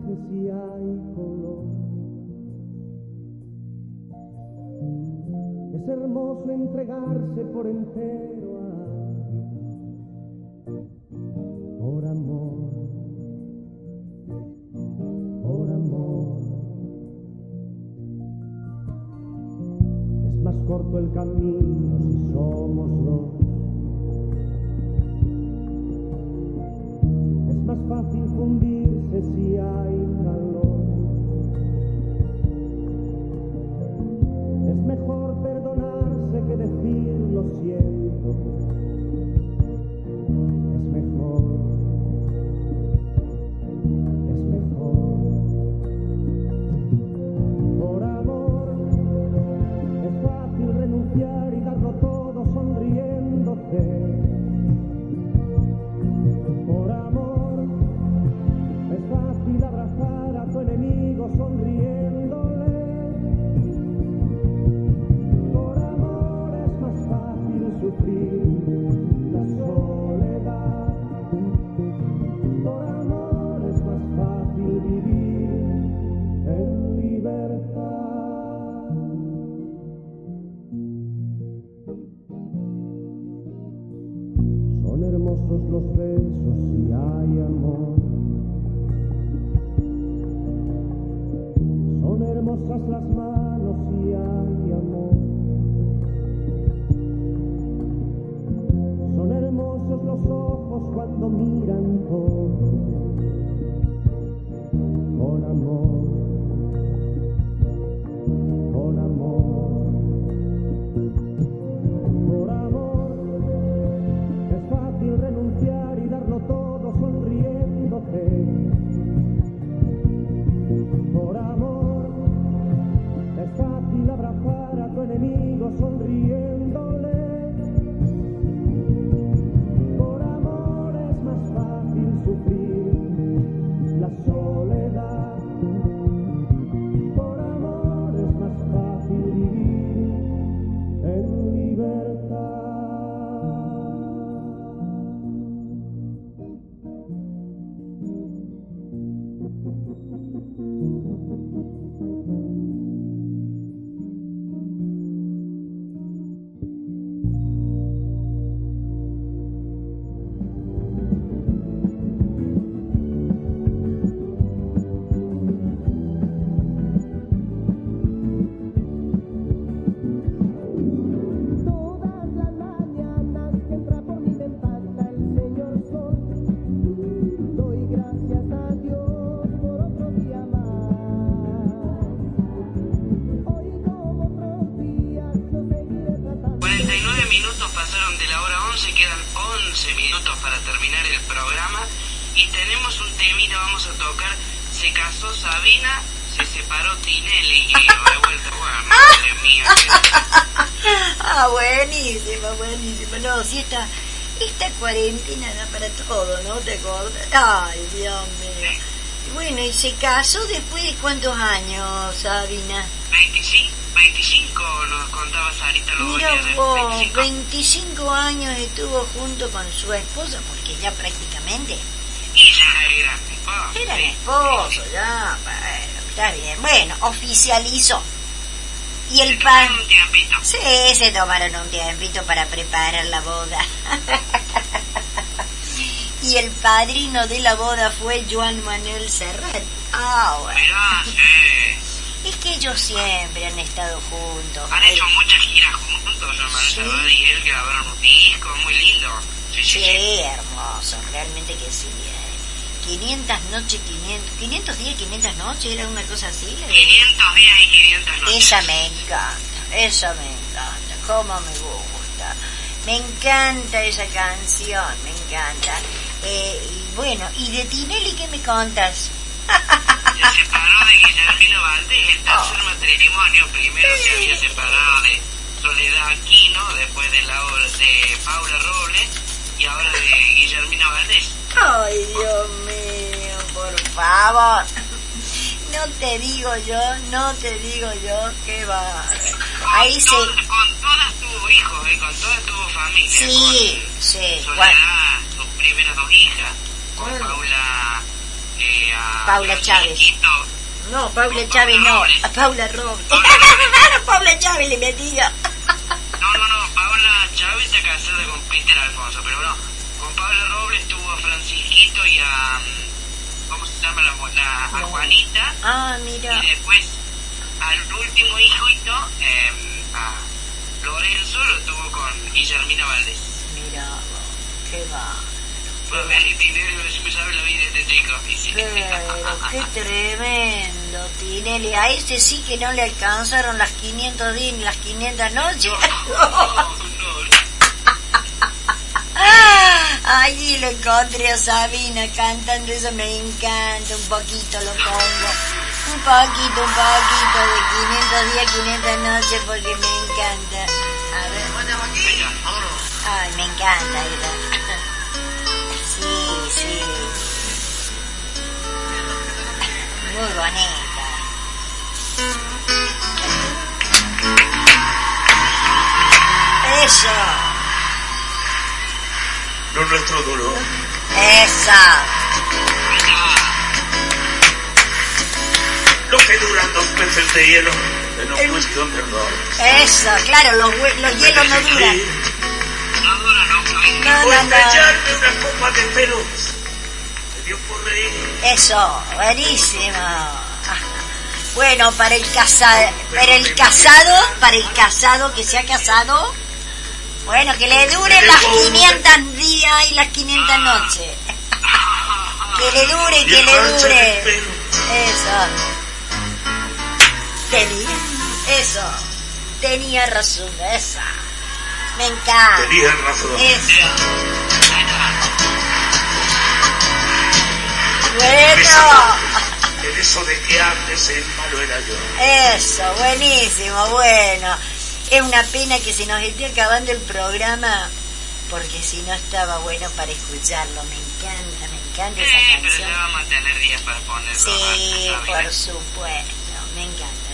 decía casó Sabina, se separó Tinelli y revuelta, bueno, madre mía, Ah, buenísimo, buenísimo. No, si esta, esta cuarentena da para todo, ¿no? ¿Te acuerdas? Ay, Dios mío. Bueno, y se casó después de cuántos años, Sabina. 25, 25 nos contaba Sarita Mira vos, 25. 25 años estuvo junto con su esposa, porque ya prácticamente Y ya era esposo. eran sí. esposos, ya, bueno, está bien. Bueno, oficializó. Y Se el tomaron pan... un tiempito. Sí, se tomaron un tiempito para preparar la boda. y el padrino de la boda fue Joan Manuel Serrat. Ah, bueno. Mirá, sí. Es que ellos siempre han estado juntos. Han hecho muchas giras juntos, Manuel Sí. Serrat y él grabaron un disco muy lindo. Sí, sí, Sí, sí. hermoso, realmente que sí. Eh. 500 noches, 500, 500 días, 500 noches, era una cosa así. la de- 500 días y 500 noches. Esa me encanta, esa me encanta, cómo me gusta. Me encanta esa canción, me encanta. Eh, y bueno, ¿y de Tinelli qué me contas? Se separó de Guillermino Valdés, el tercer Oh. matrimonio. Primero se había separado de Soledad Aquino, después de, la, de Paula Robles y ahora de Guillermino Valdés. Ay, Dios mío, por favor. No te digo yo, no te digo yo, qué va. Ahí. Con, con todas tuvo hijos, ¿eh? con todas tuvo familia. Sí, con sí. Soledad, sus primeras dos hijas. Con Bueno. Paula... Eh, a- Paula Chávez. Chiquito. no, Paula Chávez no, a Paula Robles. Paula Chávez le metí yo. No, no, no, Paula Chávez está casada con Peter Alfonso, pero no. Con Paula Robles tuvo a Francisquito y a... mm, ¿Cómo se llama la, a. Juanita? Ah, mira. Y después al último hijito, eh, a Lorenzo, lo tuvo con Guillermina Valdés. Mira, qué va. Tinelli me sabe la vida de este. Pero qué tremendo, Tinelli. A ese sí que no le alcanzaron las 500 días ni las 500 noches. No, no, Allí lo encontré a Sabina cantando, eso me encanta, un poquito lo pongo. Un poquito, un poquito de 500 días, 500 noches porque me encanta. A ver. Ay, me encanta esa. Sí, sí. Muy bonita. Eso, Lo nuestro duró. esa. Lo que duran dos meses de hielo un cuestión de. Eso, claro, los, los hielos no duran. No no, no. No, Por no, no. echarme una copa de pelos. Me dio por reír. Eso, buenísimo. Bueno, para el casado, para el casado, para el casado que se ha casado, bueno, que le duren las 500 días y las 500 noches. Que le dure, que le dure. Eso. Tenía, eso. Tenía razón, esa. Me encanta. Tenía razón. Eso. Bueno. En eso de que antes el malo era yo. Eso, buenísimo, bueno. Es una pena que se nos esté acabando el programa, porque si no estaba bueno para escucharlo. Me encanta, me encanta Sí, esa pero canción. ya vamos a tener días para ponerlo. Sí, por supuesto. Me encanta.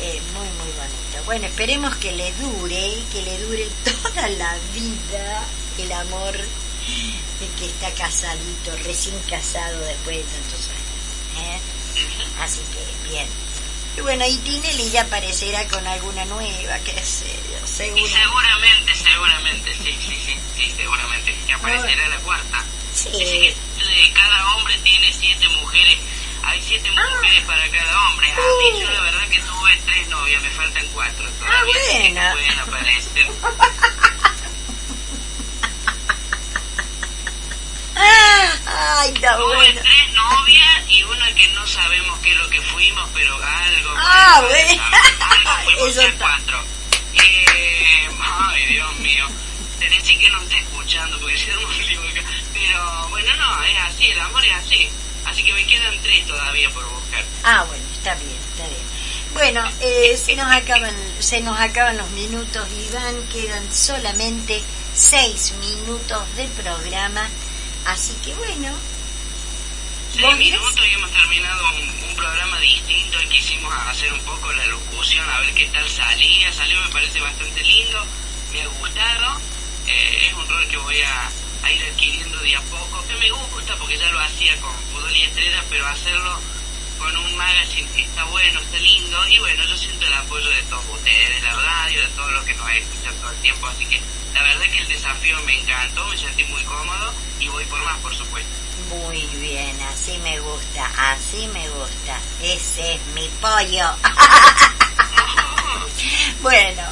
Eh, muy, muy bonito. Bueno, esperemos que le dure y que le dure toda la vida el amor de que está casadito, recién casado después de tantos años. ¿eh? Así que, bien. Y bueno, y Tinelli ya aparecerá con alguna nueva, qué sé yo, Y seguro. seguramente, seguramente, sí, sí, sí, sí, seguramente, que aparecerá la cuarta. Sí. que eh, cada hombre tiene siete mujeres, hay siete Ah. mujeres para cada hombre. A mí yo la verdad que tuve tres novias, me faltan cuatro todavía, que buena. pueden aparecer. Ay, está Tuve tres novias y una que no sabemos qué es lo que fuimos, pero algo. Ah, bueno. Algo fuimos Eso cuatro. Eh, ay, Dios mío. Te decía que no está escuchando porque un lío acá. Pero bueno, no, es así, el amor es así. Así que me quedan tres todavía por buscar. Ah, bueno, está bien, está bien. Bueno, eh, se nos acaban, se nos acaban los minutos, Iván, quedan solamente seis minutos de programa, así que bueno, Seis minutos y hemos terminado un, un programa distinto quisimos hacer un poco la locución, a ver qué tal salía. Salió, me parece bastante lindo, me ha gustado. Eh, es un rol que voy a, ir adquiriendo de a poco, que me gusta porque ya lo hacía con Fútbol y Estrella, pero hacerlo con un magazine está bueno, está lindo. Y bueno, yo siento el apoyo de todos ustedes, de la radio, de todos los que nos escuchan todo el tiempo. Así que la verdad que el desafío me encantó, me sentí muy cómodo y voy por más, por supuesto. muy bien, así me gusta, así me gusta, ese es mi pollo. bueno,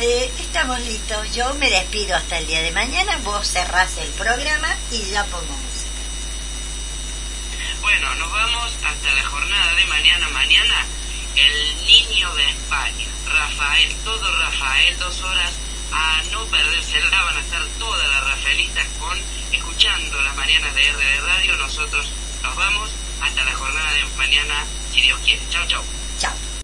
eh, estamos listos, yo me despido hasta el día de mañana, vos cerrás el programa y ya pongo. Bueno, nos vamos hasta la jornada de mañana. Mañana, el niño de España, Rafael, todo Rafael, dos horas a no perdérsela. Van a estar todas las rafaelitas con escuchando las mañanas de RD Radio. Nosotros nos vamos hasta la jornada de mañana, si Dios quiere. Chao, chao. Chao.